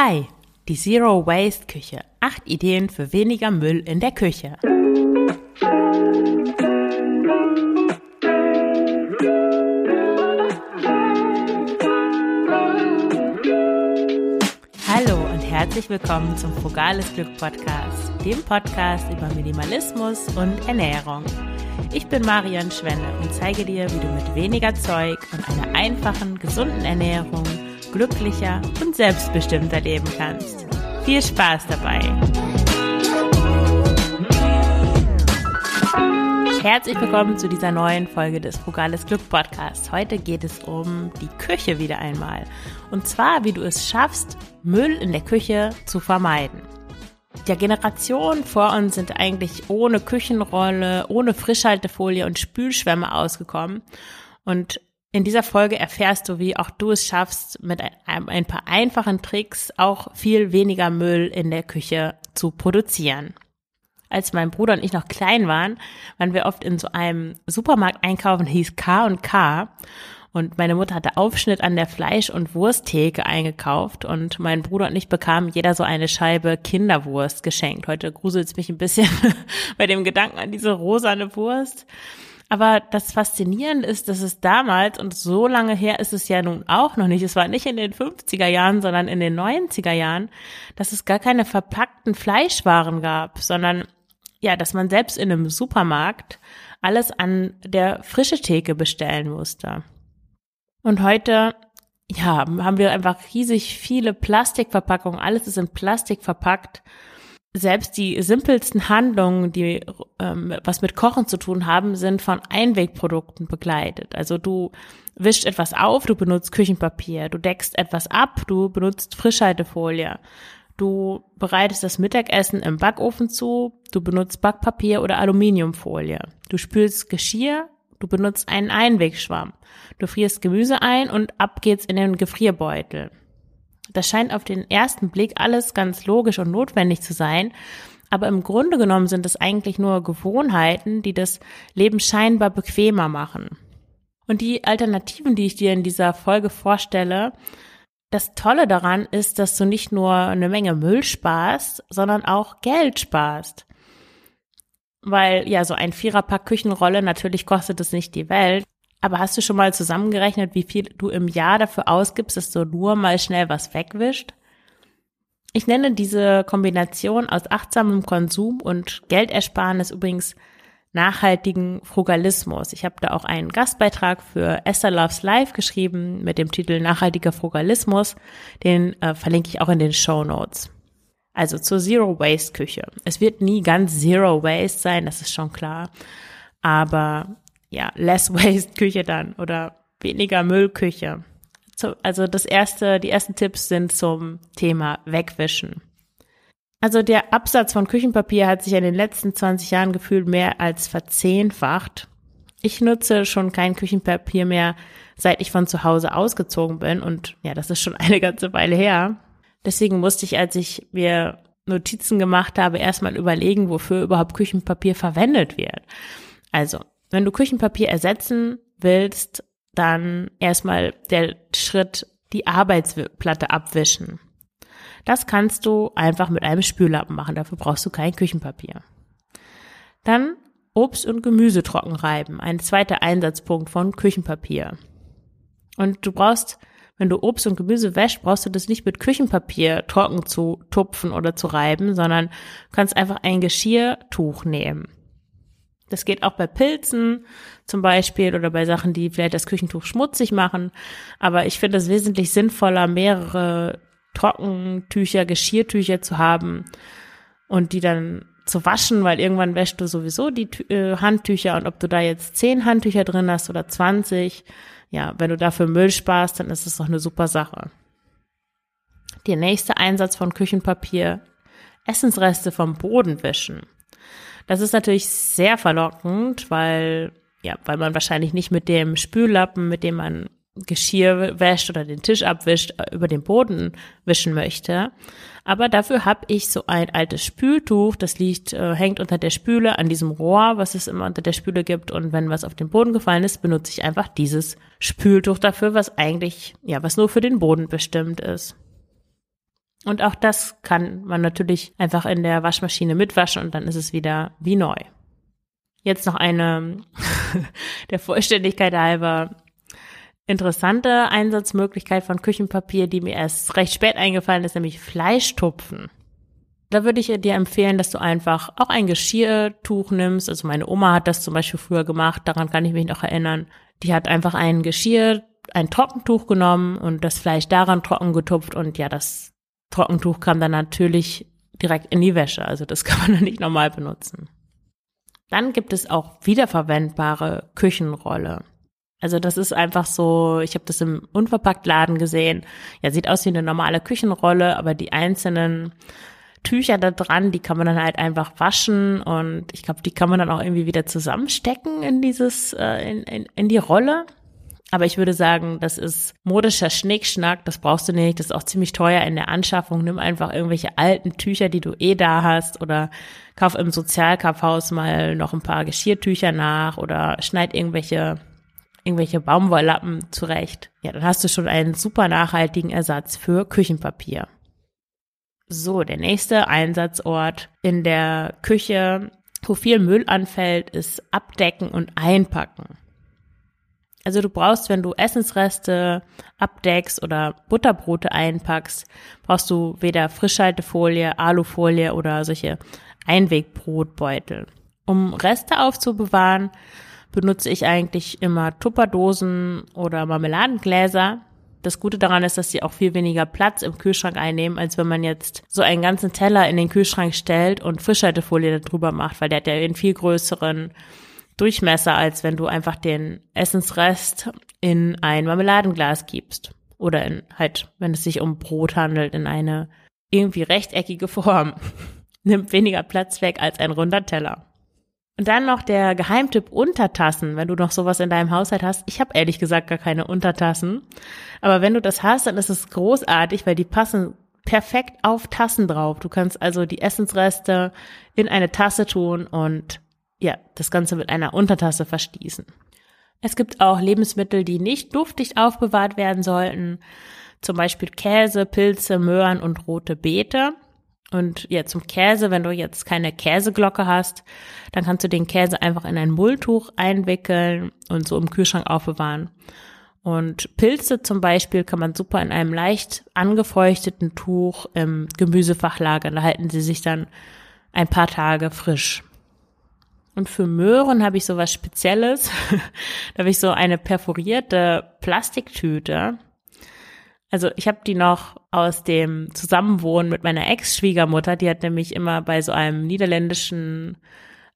Hi, die Zero Waste Küche. Acht Ideen für weniger Müll in der Küche. Hallo und herzlich willkommen zum Frugales Glück Podcast, dem Podcast über Minimalismus und Ernährung. Ich bin Marion Schwenne und zeige dir, wie du mit weniger Zeug und einer einfachen, gesunden Ernährung glücklicher und selbstbestimmter leben kannst. Viel Spaß dabei! Herzlich willkommen zu dieser neuen Folge des Frugales Glück Podcasts. Heute geht es um die Küche wieder einmal. Und zwar, wie du es schaffst, Müll in der Küche zu vermeiden. Der Generationen vor uns sind eigentlich ohne Küchenrolle, ohne Frischhaltefolie und Spülschwämme ausgekommen. Und in dieser Folge erfährst du, wie auch du es schaffst, mit ein, paar einfachen Tricks auch viel weniger Müll in der Küche zu produzieren. Als mein Bruder und ich noch klein waren, waren wir oft in so einem Supermarkt einkaufen, hieß K und K. Und meine Mutter hatte Aufschnitt an der Fleisch- und Wursttheke eingekauft und mein Bruder und ich bekamen jeder so eine Scheibe Kinderwurst geschenkt. Heute gruselt es mich ein bisschen bei dem Gedanken an diese rosane Wurst. Aber das Faszinierende ist, dass es damals, und so lange her ist es ja nun auch noch nicht, es war nicht in den 50er Jahren, sondern in den 90er Jahren, dass es gar keine verpackten Fleischwaren gab, sondern ja, dass man selbst in einem Supermarkt alles an der frische Theke bestellen musste. Und heute, ja, haben wir einfach riesig viele Plastikverpackungen, alles ist in Plastik verpackt selbst die simpelsten Handlungen, die ähm, was mit Kochen zu tun haben, sind von Einwegprodukten begleitet. Also du wischst etwas auf, du benutzt Küchenpapier, du deckst etwas ab, du benutzt Frischhaltefolie, du bereitest das Mittagessen im Backofen zu, du benutzt Backpapier oder Aluminiumfolie, du spülst Geschirr, du benutzt einen Einwegschwamm, du frierst Gemüse ein und ab geht's in den Gefrierbeutel. Das scheint auf den ersten Blick alles ganz logisch und notwendig zu sein, aber im Grunde genommen sind es eigentlich nur Gewohnheiten, die das Leben scheinbar bequemer machen. Und die Alternativen, die ich dir in dieser Folge vorstelle, das Tolle daran ist, dass du nicht nur eine Menge Müll sparst, sondern auch Geld sparst. Weil ja, so ein Viererpack Küchenrolle, natürlich kostet es nicht die Welt. Aber hast du schon mal zusammengerechnet, wie viel du im Jahr dafür ausgibst, dass du nur mal schnell was wegwischt? Ich nenne diese Kombination aus achtsamem Konsum und Geldersparnis übrigens nachhaltigen Frugalismus. Ich habe da auch einen Gastbeitrag für Esther Loves Life geschrieben mit dem Titel Nachhaltiger Frugalismus. Den äh, verlinke ich auch in den Show Notes. Also zur Zero Waste Küche. Es wird nie ganz Zero Waste sein, das ist schon klar. Aber ja, less waste Küche dann oder weniger Müllküche. Also das erste, die ersten Tipps sind zum Thema Wegwischen. Also der Absatz von Küchenpapier hat sich in den letzten 20 Jahren gefühlt mehr als verzehnfacht. Ich nutze schon kein Küchenpapier mehr, seit ich von zu Hause ausgezogen bin und ja, das ist schon eine ganze Weile her. Deswegen musste ich, als ich mir Notizen gemacht habe, erstmal überlegen, wofür überhaupt Küchenpapier verwendet wird. Also wenn du Küchenpapier ersetzen willst, dann erstmal der Schritt, die Arbeitsplatte abwischen. Das kannst du einfach mit einem Spüllappen machen. Dafür brauchst du kein Küchenpapier. Dann Obst und Gemüse trocken reiben. Ein zweiter Einsatzpunkt von Küchenpapier. Und du brauchst, wenn du Obst und Gemüse wäschst, brauchst du das nicht mit Küchenpapier trocken zu tupfen oder zu reiben, sondern kannst einfach ein Geschirrtuch nehmen. Das geht auch bei Pilzen zum Beispiel oder bei Sachen, die vielleicht das Küchentuch schmutzig machen. Aber ich finde es wesentlich sinnvoller, mehrere Trockentücher, Geschirrtücher zu haben und die dann zu waschen, weil irgendwann wäschst du sowieso die äh, Handtücher und ob du da jetzt zehn Handtücher drin hast oder 20, ja, wenn du dafür Müll sparst, dann ist es doch eine super Sache. Der nächste Einsatz von Küchenpapier, Essensreste vom Boden wischen. Das ist natürlich sehr verlockend, weil, ja, weil man wahrscheinlich nicht mit dem Spüllappen, mit dem man Geschirr wäscht oder den Tisch abwischt, äh, über den Boden wischen möchte. Aber dafür habe ich so ein altes Spültuch, das liegt, äh, hängt unter der Spüle an diesem Rohr, was es immer unter der Spüle gibt. Und wenn was auf den Boden gefallen ist, benutze ich einfach dieses Spültuch dafür, was eigentlich, ja, was nur für den Boden bestimmt ist. Und auch das kann man natürlich einfach in der Waschmaschine mitwaschen und dann ist es wieder wie neu. Jetzt noch eine der Vollständigkeit halber interessante Einsatzmöglichkeit von Küchenpapier, die mir erst recht spät eingefallen ist, nämlich Fleischtupfen. Da würde ich dir empfehlen, dass du einfach auch ein Geschirrtuch nimmst. Also meine Oma hat das zum Beispiel früher gemacht, daran kann ich mich noch erinnern. Die hat einfach ein Geschirr, ein Trockentuch genommen und das Fleisch daran trocken getupft und ja, das Trockentuch kam dann natürlich direkt in die Wäsche. Also das kann man dann nicht normal benutzen. Dann gibt es auch wiederverwendbare Küchenrolle. Also das ist einfach so, ich habe das im Unverpacktladen gesehen. Ja, sieht aus wie eine normale Küchenrolle, aber die einzelnen Tücher da dran, die kann man dann halt einfach waschen und ich glaube, die kann man dann auch irgendwie wieder zusammenstecken in dieses, äh, in, in, in die Rolle. Aber ich würde sagen, das ist modischer Schnickschnack, das brauchst du nicht, das ist auch ziemlich teuer in der Anschaffung. Nimm einfach irgendwelche alten Tücher, die du eh da hast oder kauf im Sozialkaufhaus mal noch ein paar Geschirrtücher nach oder schneid irgendwelche irgendwelche Baumwolllappen zurecht. Ja, dann hast du schon einen super nachhaltigen Ersatz für Küchenpapier. So, der nächste Einsatzort in der Küche, wo viel Müll anfällt, ist Abdecken und Einpacken. Also du brauchst, wenn du Essensreste abdeckst oder Butterbrote einpackst, brauchst du weder Frischhaltefolie, Alufolie oder solche Einwegbrotbeutel. Um Reste aufzubewahren, benutze ich eigentlich immer Tupperdosen oder Marmeladengläser. Das Gute daran ist, dass sie auch viel weniger Platz im Kühlschrank einnehmen, als wenn man jetzt so einen ganzen Teller in den Kühlschrank stellt und Frischhaltefolie darüber macht, weil der hat ja einen viel größeren Durchmesser, als wenn du einfach den Essensrest in ein Marmeladenglas gibst. Oder in halt, wenn es sich um Brot handelt, in eine irgendwie rechteckige Form. Nimmt weniger Platz weg als ein runder Teller. Und dann noch der Geheimtipp Untertassen, wenn du noch sowas in deinem Haushalt hast. Ich habe ehrlich gesagt gar keine Untertassen. Aber wenn du das hast, dann ist es großartig, weil die passen perfekt auf Tassen drauf. Du kannst also die Essensreste in eine Tasse tun und ja, das Ganze mit einer Untertasse verstießen. Es gibt auch Lebensmittel, die nicht luftdicht aufbewahrt werden sollten. Zum Beispiel Käse, Pilze, Möhren und rote Beete. Und ja, zum Käse, wenn du jetzt keine Käseglocke hast, dann kannst du den Käse einfach in ein Mulltuch einwickeln und so im Kühlschrank aufbewahren. Und Pilze zum Beispiel kann man super in einem leicht angefeuchteten Tuch im Gemüsefach lagern. Da halten sie sich dann ein paar Tage frisch. Und für Möhren habe ich so was Spezielles. da habe ich so eine perforierte Plastiktüte also ich habe die noch aus dem Zusammenwohnen mit meiner Ex-Schwiegermutter. Die hat nämlich immer bei so einem niederländischen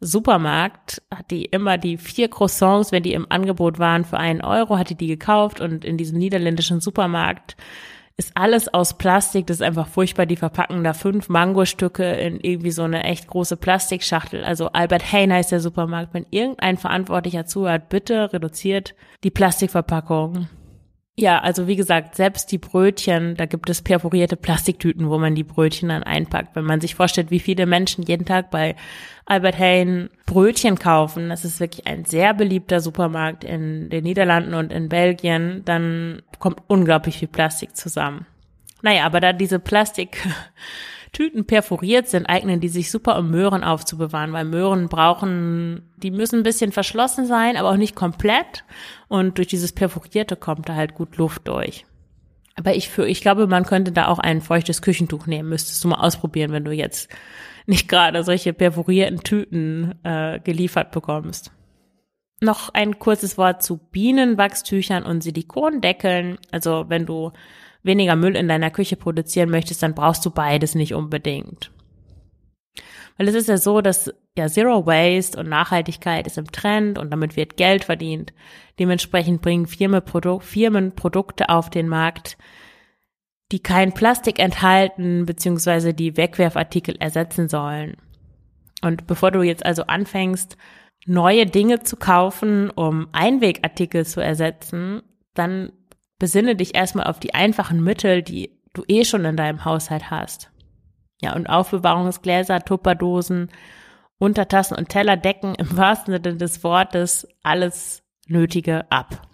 Supermarkt, hat die immer die vier Croissants, wenn die im Angebot waren, für einen Euro, hat die die gekauft. Und in diesem niederländischen Supermarkt ist alles aus Plastik. Das ist einfach furchtbar. Die verpacken da fünf Mangostücke in irgendwie so eine echt große Plastikschachtel. Also Albert Hain heißt der Supermarkt. Wenn irgendein Verantwortlicher zuhört, bitte reduziert die Plastikverpackung. Ja, also wie gesagt, selbst die Brötchen, da gibt es perforierte Plastiktüten, wo man die Brötchen dann einpackt. Wenn man sich vorstellt, wie viele Menschen jeden Tag bei Albert Hain Brötchen kaufen, das ist wirklich ein sehr beliebter Supermarkt in den Niederlanden und in Belgien, dann kommt unglaublich viel Plastik zusammen. Naja, aber da diese Plastik Tüten perforiert sind, eignen die sich super, um Möhren aufzubewahren, weil Möhren brauchen, die müssen ein bisschen verschlossen sein, aber auch nicht komplett. Und durch dieses Perforierte kommt da halt gut Luft durch. Aber ich für, ich glaube, man könnte da auch ein feuchtes Küchentuch nehmen. Müsstest du mal ausprobieren, wenn du jetzt nicht gerade solche perforierten Tüten äh, geliefert bekommst. Noch ein kurzes Wort zu Bienenwachstüchern und Silikondeckeln. Also wenn du weniger Müll in deiner Küche produzieren möchtest, dann brauchst du beides nicht unbedingt. Weil es ist ja so, dass ja Zero Waste und Nachhaltigkeit ist im Trend und damit wird Geld verdient. Dementsprechend bringen Firmen, Produ Firmen Produkte auf den Markt, die kein Plastik enthalten, beziehungsweise die Wegwerfartikel ersetzen sollen. Und bevor du jetzt also anfängst, neue Dinge zu kaufen, um Einwegartikel zu ersetzen, dann besinne dich erstmal auf die einfachen Mittel, die du eh schon in deinem Haushalt hast. Ja, und Aufbewahrungsgläser, Tupperdosen, Untertassen und Teller decken im wahrsten Sinne des Wortes alles Nötige ab.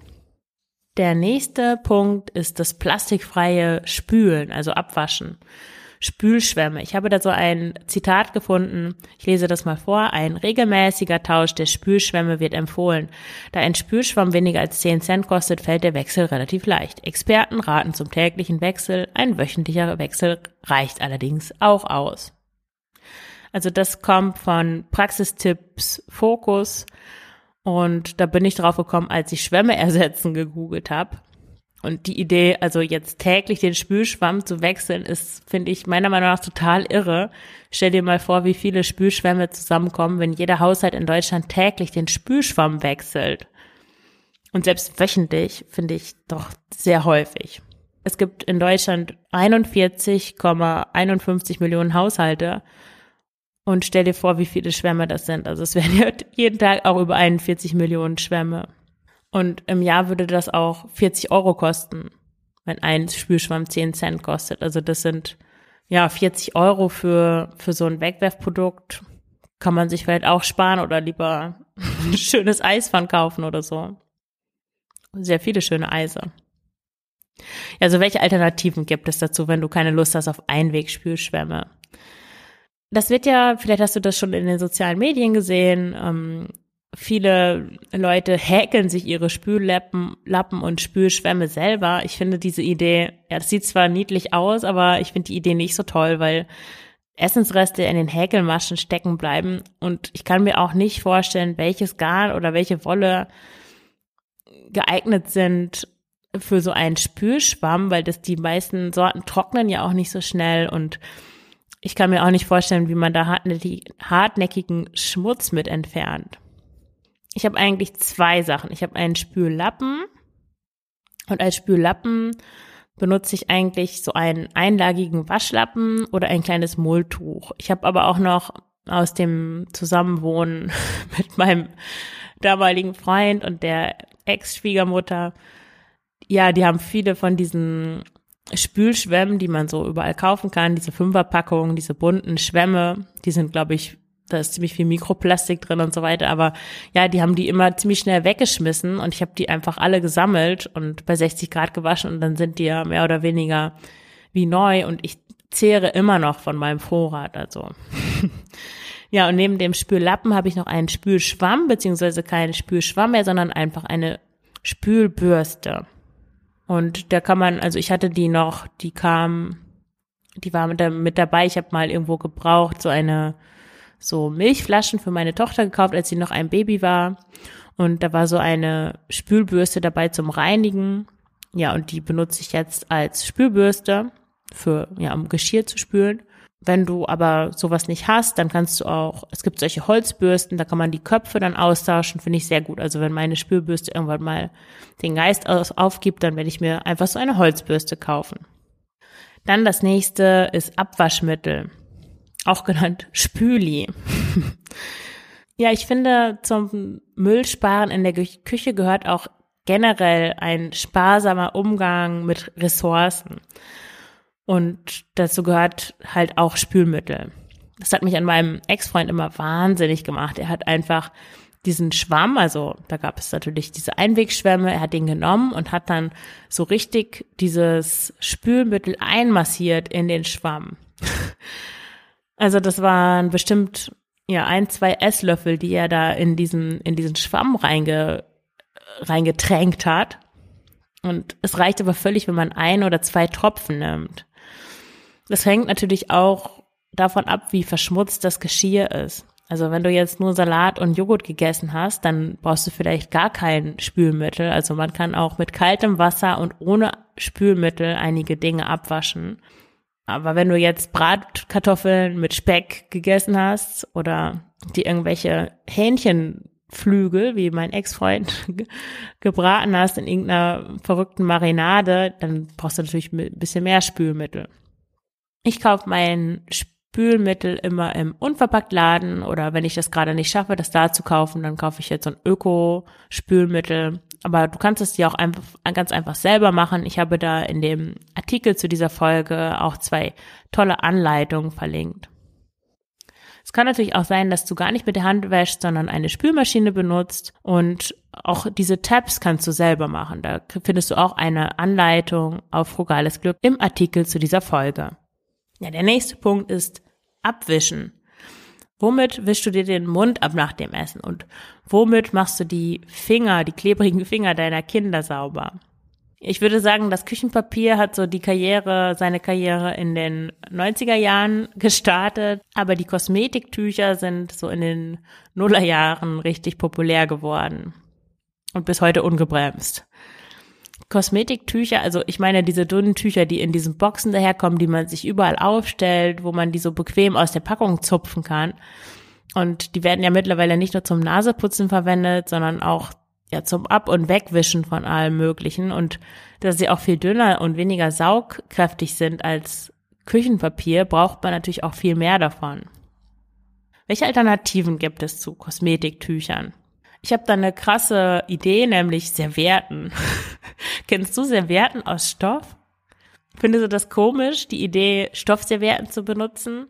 Der nächste Punkt ist das plastikfreie Spülen, also Abwaschen. Spülschwämme. Ich habe da so ein Zitat gefunden. Ich lese das mal vor. Ein regelmäßiger Tausch der Spülschwämme wird empfohlen. Da ein Spülschwamm weniger als 10 Cent kostet, fällt der Wechsel relativ leicht. Experten raten zum täglichen Wechsel. Ein wöchentlicher Wechsel reicht allerdings auch aus. Also das kommt von Praxistipps Fokus. Und da bin ich drauf gekommen, als ich Schwämme ersetzen gegoogelt habe. Und die Idee, also jetzt täglich den Spülschwamm zu wechseln, ist, finde ich, meiner Meinung nach total irre. Stell dir mal vor, wie viele Spülschwämme zusammenkommen, wenn jeder Haushalt in Deutschland täglich den Spülschwamm wechselt. Und selbst wöchentlich finde ich doch sehr häufig. Es gibt in Deutschland 41,51 Millionen Haushalte. Und stell dir vor, wie viele Schwämme das sind. Also es werden jeden Tag auch über 41 Millionen Schwämme. Und im Jahr würde das auch 40 Euro kosten, wenn ein Spülschwamm 10 Cent kostet. Also das sind ja 40 Euro für, für so ein Wegwerfprodukt. Kann man sich vielleicht auch sparen oder lieber ein schönes Eisfan kaufen oder so. Sehr viele schöne Eise. Also welche Alternativen gibt es dazu, wenn du keine Lust hast auf Einwegspülschwämme? Das wird ja, vielleicht hast du das schon in den sozialen Medien gesehen, ähm, Viele Leute häkeln sich ihre Spüllappen Lappen und Spülschwämme selber. Ich finde diese Idee, ja, das sieht zwar niedlich aus, aber ich finde die Idee nicht so toll, weil Essensreste in den Häkelmaschen stecken bleiben. Und ich kann mir auch nicht vorstellen, welches Garn oder welche Wolle geeignet sind für so einen Spülschwamm, weil das die meisten Sorten trocknen ja auch nicht so schnell und ich kann mir auch nicht vorstellen, wie man da hartnäckigen Schmutz mit entfernt. Ich habe eigentlich zwei Sachen. Ich habe einen Spüllappen und als Spüllappen benutze ich eigentlich so einen einlagigen Waschlappen oder ein kleines Mulltuch. Ich habe aber auch noch aus dem Zusammenwohnen mit meinem damaligen Freund und der Ex-Schwiegermutter, ja, die haben viele von diesen Spülschwämmen, die man so überall kaufen kann, diese Fünferpackungen, diese bunten Schwämme, die sind, glaube ich, da ist ziemlich viel Mikroplastik drin und so weiter, aber ja, die haben die immer ziemlich schnell weggeschmissen und ich habe die einfach alle gesammelt und bei 60 Grad gewaschen und dann sind die ja mehr oder weniger wie neu und ich zehre immer noch von meinem Vorrat, also. ja, und neben dem Spüllappen habe ich noch einen Spülschwamm, beziehungsweise keinen Spülschwamm mehr, sondern einfach eine Spülbürste. Und da kann man, also ich hatte die noch, die kam, die war mit, mit dabei, ich habe mal irgendwo gebraucht, so eine so Milchflaschen für meine Tochter gekauft, als sie noch ein Baby war. Und da war so eine Spülbürste dabei zum Reinigen. Ja, und die benutze ich jetzt als Spülbürste für, ja, um Geschirr zu spülen. Wenn du aber sowas nicht hast, dann kannst du auch, es gibt solche Holzbürsten, da kann man die Köpfe dann austauschen, finde ich sehr gut. Also wenn meine Spülbürste irgendwann mal den Geist aufgibt, dann werde ich mir einfach so eine Holzbürste kaufen. Dann das nächste ist Abwaschmittel auch genannt Spüli. ja, ich finde, zum Müllsparen in der Küche gehört auch generell ein sparsamer Umgang mit Ressourcen. Und dazu gehört halt auch Spülmittel. Das hat mich an meinem Ex-Freund immer wahnsinnig gemacht. Er hat einfach diesen Schwamm, also da gab es natürlich diese Einwegschwämme, er hat den genommen und hat dann so richtig dieses Spülmittel einmassiert in den Schwamm. Also das waren bestimmt ja ein, zwei Esslöffel, die er da in diesen, in diesen Schwamm reinge, reingetränkt hat. Und es reicht aber völlig, wenn man ein oder zwei Tropfen nimmt. Das hängt natürlich auch davon ab, wie verschmutzt das Geschirr ist. Also wenn du jetzt nur Salat und Joghurt gegessen hast, dann brauchst du vielleicht gar kein Spülmittel. Also man kann auch mit kaltem Wasser und ohne Spülmittel einige Dinge abwaschen. Aber wenn du jetzt Bratkartoffeln mit Speck gegessen hast oder die irgendwelche Hähnchenflügel, wie mein Ex-Freund gebraten hast in irgendeiner verrückten Marinade, dann brauchst du natürlich ein bisschen mehr Spülmittel. Ich kaufe mein Spülmittel immer im Unverpacktladen oder wenn ich das gerade nicht schaffe, das da zu kaufen, dann kaufe ich jetzt so ein Öko-Spülmittel aber du kannst es dir auch einfach, ganz einfach selber machen. Ich habe da in dem Artikel zu dieser Folge auch zwei tolle Anleitungen verlinkt. Es kann natürlich auch sein, dass du gar nicht mit der Hand wäschst, sondern eine Spülmaschine benutzt und auch diese Tabs kannst du selber machen. Da findest du auch eine Anleitung auf Frugales Glück im Artikel zu dieser Folge. Ja, der nächste Punkt ist Abwischen. Womit wischst du dir den Mund ab nach dem Essen und womit machst du die Finger, die klebrigen Finger deiner Kinder sauber? Ich würde sagen, das Küchenpapier hat so die Karriere, seine Karriere in den 90er Jahren gestartet, aber die Kosmetiktücher sind so in den Nullerjahren richtig populär geworden und bis heute ungebremst. Kosmetiktücher, also ich meine diese dünnen Tücher, die in diesen Boxen daherkommen, die man sich überall aufstellt, wo man die so bequem aus der Packung zupfen kann. Und die werden ja mittlerweile nicht nur zum Naseputzen verwendet, sondern auch ja zum Ab- und Wegwischen von allem Möglichen. Und dass sie auch viel dünner und weniger saugkräftig sind als Küchenpapier, braucht man natürlich auch viel mehr davon. Welche Alternativen gibt es zu Kosmetiktüchern? Ich habe da eine krasse Idee, nämlich Servietten. Kennst du Servietten aus Stoff? Findest du das komisch, die Idee, Stoffservietten zu benutzen?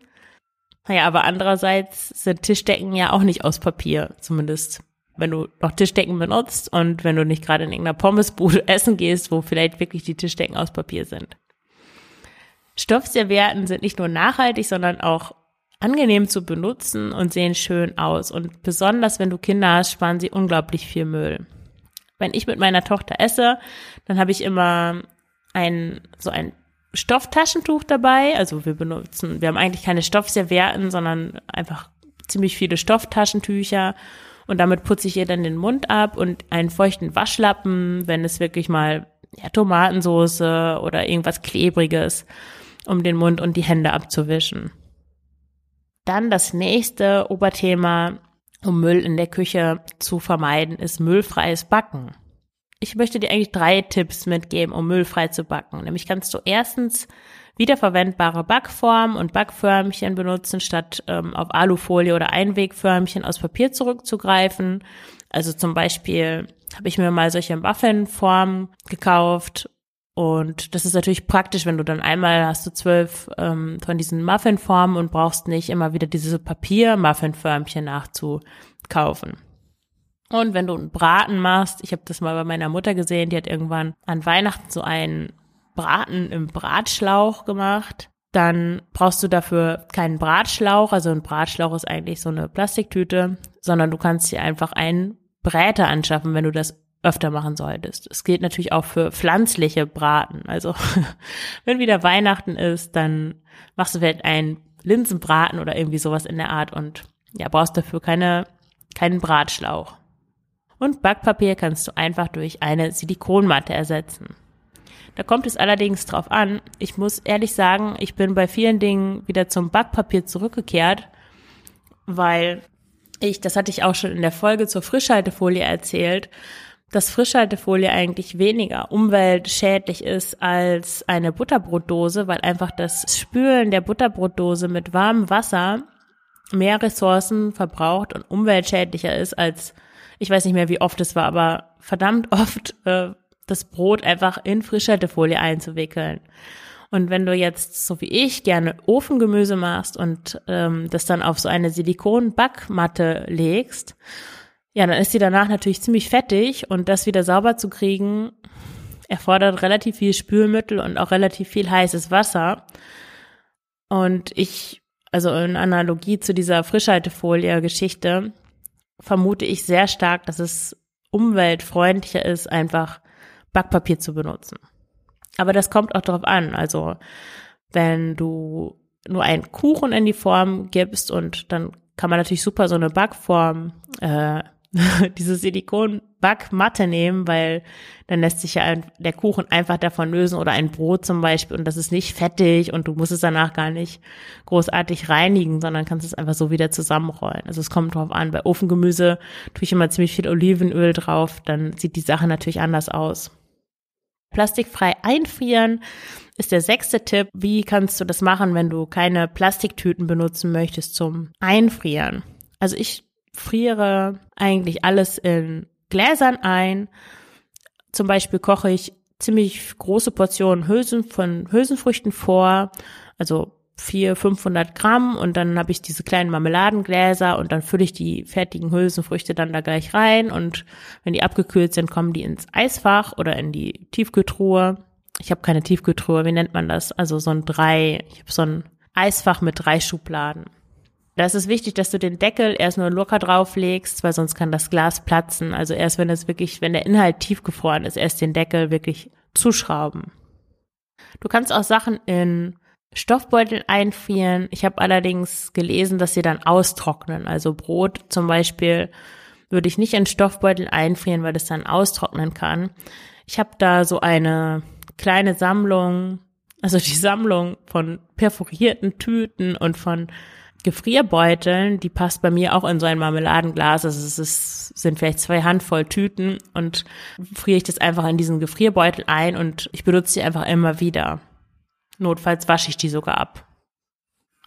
Naja, aber andererseits sind Tischdecken ja auch nicht aus Papier, zumindest wenn du noch Tischdecken benutzt und wenn du nicht gerade in irgendeiner Pommesbude essen gehst, wo vielleicht wirklich die Tischdecken aus Papier sind. Stoffservietten sind nicht nur nachhaltig, sondern auch angenehm zu benutzen und sehen schön aus. Und besonders wenn du Kinder hast, sparen sie unglaublich viel Müll. Wenn ich mit meiner Tochter esse, dann habe ich immer ein, so ein Stofftaschentuch dabei. Also wir benutzen, wir haben eigentlich keine Stoffservietten, sondern einfach ziemlich viele Stofftaschentücher. Und damit putze ich ihr dann den Mund ab und einen feuchten Waschlappen, wenn es wirklich mal ja, Tomatensoße oder irgendwas Klebriges, um den Mund und die Hände abzuwischen. Dann das nächste Oberthema, um Müll in der Küche zu vermeiden, ist müllfreies Backen. Ich möchte dir eigentlich drei Tipps mitgeben, um müllfrei zu backen. Nämlich kannst du erstens wiederverwendbare Backformen und Backförmchen benutzen, statt ähm, auf Alufolie oder Einwegförmchen aus Papier zurückzugreifen. Also zum Beispiel habe ich mir mal solche Muffinformen gekauft und das ist natürlich praktisch, wenn du dann einmal hast du zwölf ähm, von diesen Muffinformen und brauchst nicht immer wieder diese Papier-Muffinförmchen nachzukaufen. Und wenn du einen Braten machst, ich habe das mal bei meiner Mutter gesehen, die hat irgendwann an Weihnachten so einen Braten im Bratschlauch gemacht. Dann brauchst du dafür keinen Bratschlauch, also ein Bratschlauch ist eigentlich so eine Plastiktüte, sondern du kannst dir einfach einen Bräter anschaffen, wenn du das öfter machen solltest. Es gilt natürlich auch für pflanzliche Braten. Also wenn wieder Weihnachten ist, dann machst du vielleicht einen Linsenbraten oder irgendwie sowas in der Art und ja, brauchst dafür keine, keinen Bratschlauch. Und Backpapier kannst du einfach durch eine Silikonmatte ersetzen. Da kommt es allerdings drauf an. Ich muss ehrlich sagen, ich bin bei vielen Dingen wieder zum Backpapier zurückgekehrt, weil ich, das hatte ich auch schon in der Folge zur Frischhaltefolie erzählt, dass Frischhaltefolie eigentlich weniger umweltschädlich ist als eine Butterbrotdose, weil einfach das Spülen der Butterbrotdose mit warmem Wasser mehr Ressourcen verbraucht und umweltschädlicher ist als, ich weiß nicht mehr wie oft es war, aber verdammt oft äh, das Brot einfach in Frischhaltefolie einzuwickeln. Und wenn du jetzt, so wie ich, gerne Ofengemüse machst und ähm, das dann auf so eine Silikonbackmatte legst ja, dann ist sie danach natürlich ziemlich fettig und das wieder sauber zu kriegen, erfordert relativ viel Spülmittel und auch relativ viel heißes Wasser. Und ich, also in Analogie zu dieser Frischhaltefolie-Geschichte, vermute ich sehr stark, dass es umweltfreundlicher ist, einfach Backpapier zu benutzen. Aber das kommt auch darauf an. Also wenn du nur einen Kuchen in die Form gibst und dann kann man natürlich super so eine Backform äh, diese Silikon-Backmatte nehmen, weil dann lässt sich ja der Kuchen einfach davon lösen oder ein Brot zum Beispiel und das ist nicht fettig und du musst es danach gar nicht großartig reinigen, sondern kannst es einfach so wieder zusammenrollen. Also es kommt drauf an. Bei Ofengemüse tue ich immer ziemlich viel Olivenöl drauf, dann sieht die Sache natürlich anders aus. Plastikfrei einfrieren ist der sechste Tipp. Wie kannst du das machen, wenn du keine Plastiktüten benutzen möchtest zum Einfrieren? Also ich friere eigentlich alles in Gläsern ein. Zum Beispiel koche ich ziemlich große Portionen Hülsen von Hülsenfrüchten vor, also vier, 500 Gramm und dann habe ich diese kleinen Marmeladengläser und dann fülle ich die fertigen Hülsenfrüchte dann da gleich rein und wenn die abgekühlt sind, kommen die ins Eisfach oder in die Tiefkühltruhe. Ich habe keine Tiefkühltruhe, wie nennt man das? Also so ein drei, ich habe so ein Eisfach mit drei Schubladen. Da ist es wichtig, dass du den Deckel erst nur locker drauflegst, weil sonst kann das Glas platzen. Also erst wenn es wirklich, wenn der Inhalt tiefgefroren ist, erst den Deckel wirklich zuschrauben. Du kannst auch Sachen in Stoffbeutel einfrieren. Ich habe allerdings gelesen, dass sie dann austrocknen. Also Brot zum Beispiel würde ich nicht in Stoffbeutel einfrieren, weil es dann austrocknen kann. Ich habe da so eine kleine Sammlung, also die Sammlung von perforierten Tüten und von Gefrierbeuteln, die passt bei mir auch in so ein Marmeladenglas. Also es ist, sind vielleicht zwei Handvoll Tüten und friere ich das einfach in diesen Gefrierbeutel ein und ich benutze die einfach immer wieder. Notfalls wasche ich die sogar ab.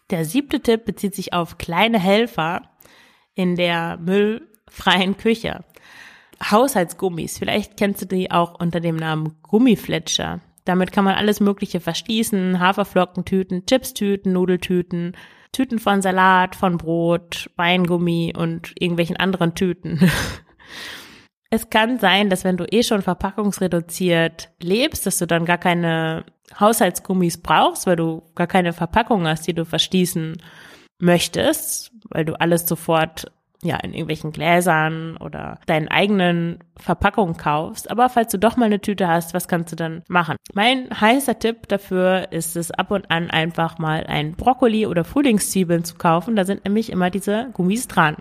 Der siebte Tipp bezieht sich auf kleine Helfer in der müllfreien Küche. Haushaltsgummis, vielleicht kennst du die auch unter dem Namen Gummifletscher. Damit kann man alles Mögliche verschließen, Haferflockentüten, Chipstüten, Nudeltüten, Tüten von Salat, von Brot, Weingummi und irgendwelchen anderen Tüten. es kann sein, dass wenn du eh schon verpackungsreduziert lebst, dass du dann gar keine Haushaltsgummis brauchst, weil du gar keine Verpackung hast, die du verschließen möchtest, weil du alles sofort ja, in irgendwelchen Gläsern oder deinen eigenen Verpackungen kaufst. Aber falls du doch mal eine Tüte hast, was kannst du dann machen? Mein heißer Tipp dafür ist es ab und an einfach mal ein Brokkoli oder Frühlingszwiebeln zu kaufen. Da sind nämlich immer diese Gummis dran.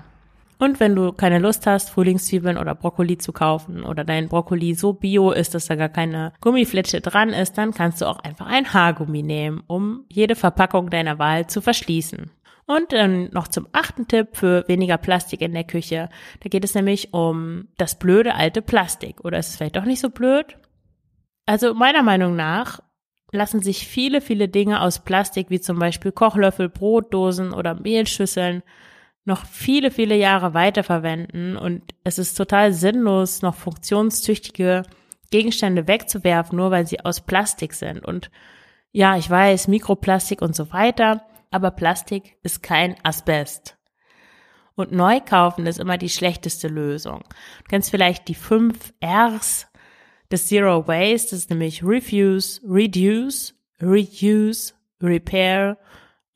Und wenn du keine Lust hast, Frühlingszwiebeln oder Brokkoli zu kaufen oder dein Brokkoli so bio ist, dass da gar keine Gummifletsche dran ist, dann kannst du auch einfach ein Haargummi nehmen, um jede Verpackung deiner Wahl zu verschließen. Und dann noch zum achten Tipp für weniger Plastik in der Küche. Da geht es nämlich um das blöde alte Plastik. Oder ist es vielleicht doch nicht so blöd? Also meiner Meinung nach lassen sich viele, viele Dinge aus Plastik, wie zum Beispiel Kochlöffel, Brotdosen oder Mehlschüsseln, noch viele, viele Jahre weiterverwenden. Und es ist total sinnlos, noch funktionstüchtige Gegenstände wegzuwerfen, nur weil sie aus Plastik sind. Und ja, ich weiß, Mikroplastik und so weiter aber Plastik ist kein Asbest. Und neu kaufen ist immer die schlechteste Lösung. Du kennst vielleicht die fünf Rs des Zero Waste, das ist nämlich Refuse, Reduce, Reuse, Repair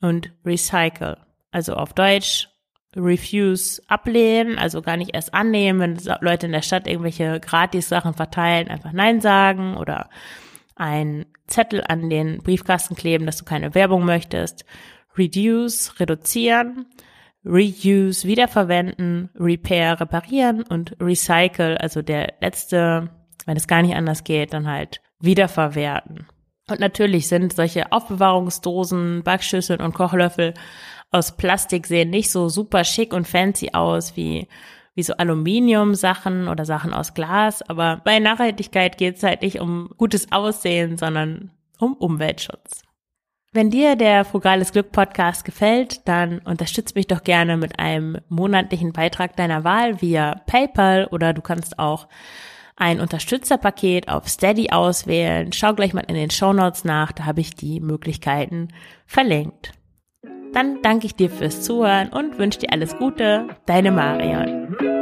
und Recycle. Also auf Deutsch Refuse ablehnen, also gar nicht erst annehmen, wenn Leute in der Stadt irgendwelche Gratis-Sachen verteilen, einfach Nein sagen oder ein Zettel an den Briefkasten kleben, dass du keine Werbung möchtest. Reduce, reduzieren, Reuse, wiederverwenden, Repair, reparieren und Recycle, also der letzte, wenn es gar nicht anders geht, dann halt wiederverwerten. Und natürlich sind solche Aufbewahrungsdosen, Backschüsseln und Kochlöffel aus Plastik sehen nicht so super schick und fancy aus wie, wie so Aluminium-Sachen oder Sachen aus Glas. Aber bei Nachhaltigkeit geht es halt nicht um gutes Aussehen, sondern um Umweltschutz. Wenn dir der Frugales Glück Podcast gefällt, dann unterstütz mich doch gerne mit einem monatlichen Beitrag deiner Wahl via PayPal oder du kannst auch ein Unterstützerpaket auf Steady auswählen. Schau gleich mal in den Show Notes nach, da habe ich die Möglichkeiten verlinkt. Dann danke ich dir fürs Zuhören und wünsche dir alles Gute. Deine Marion.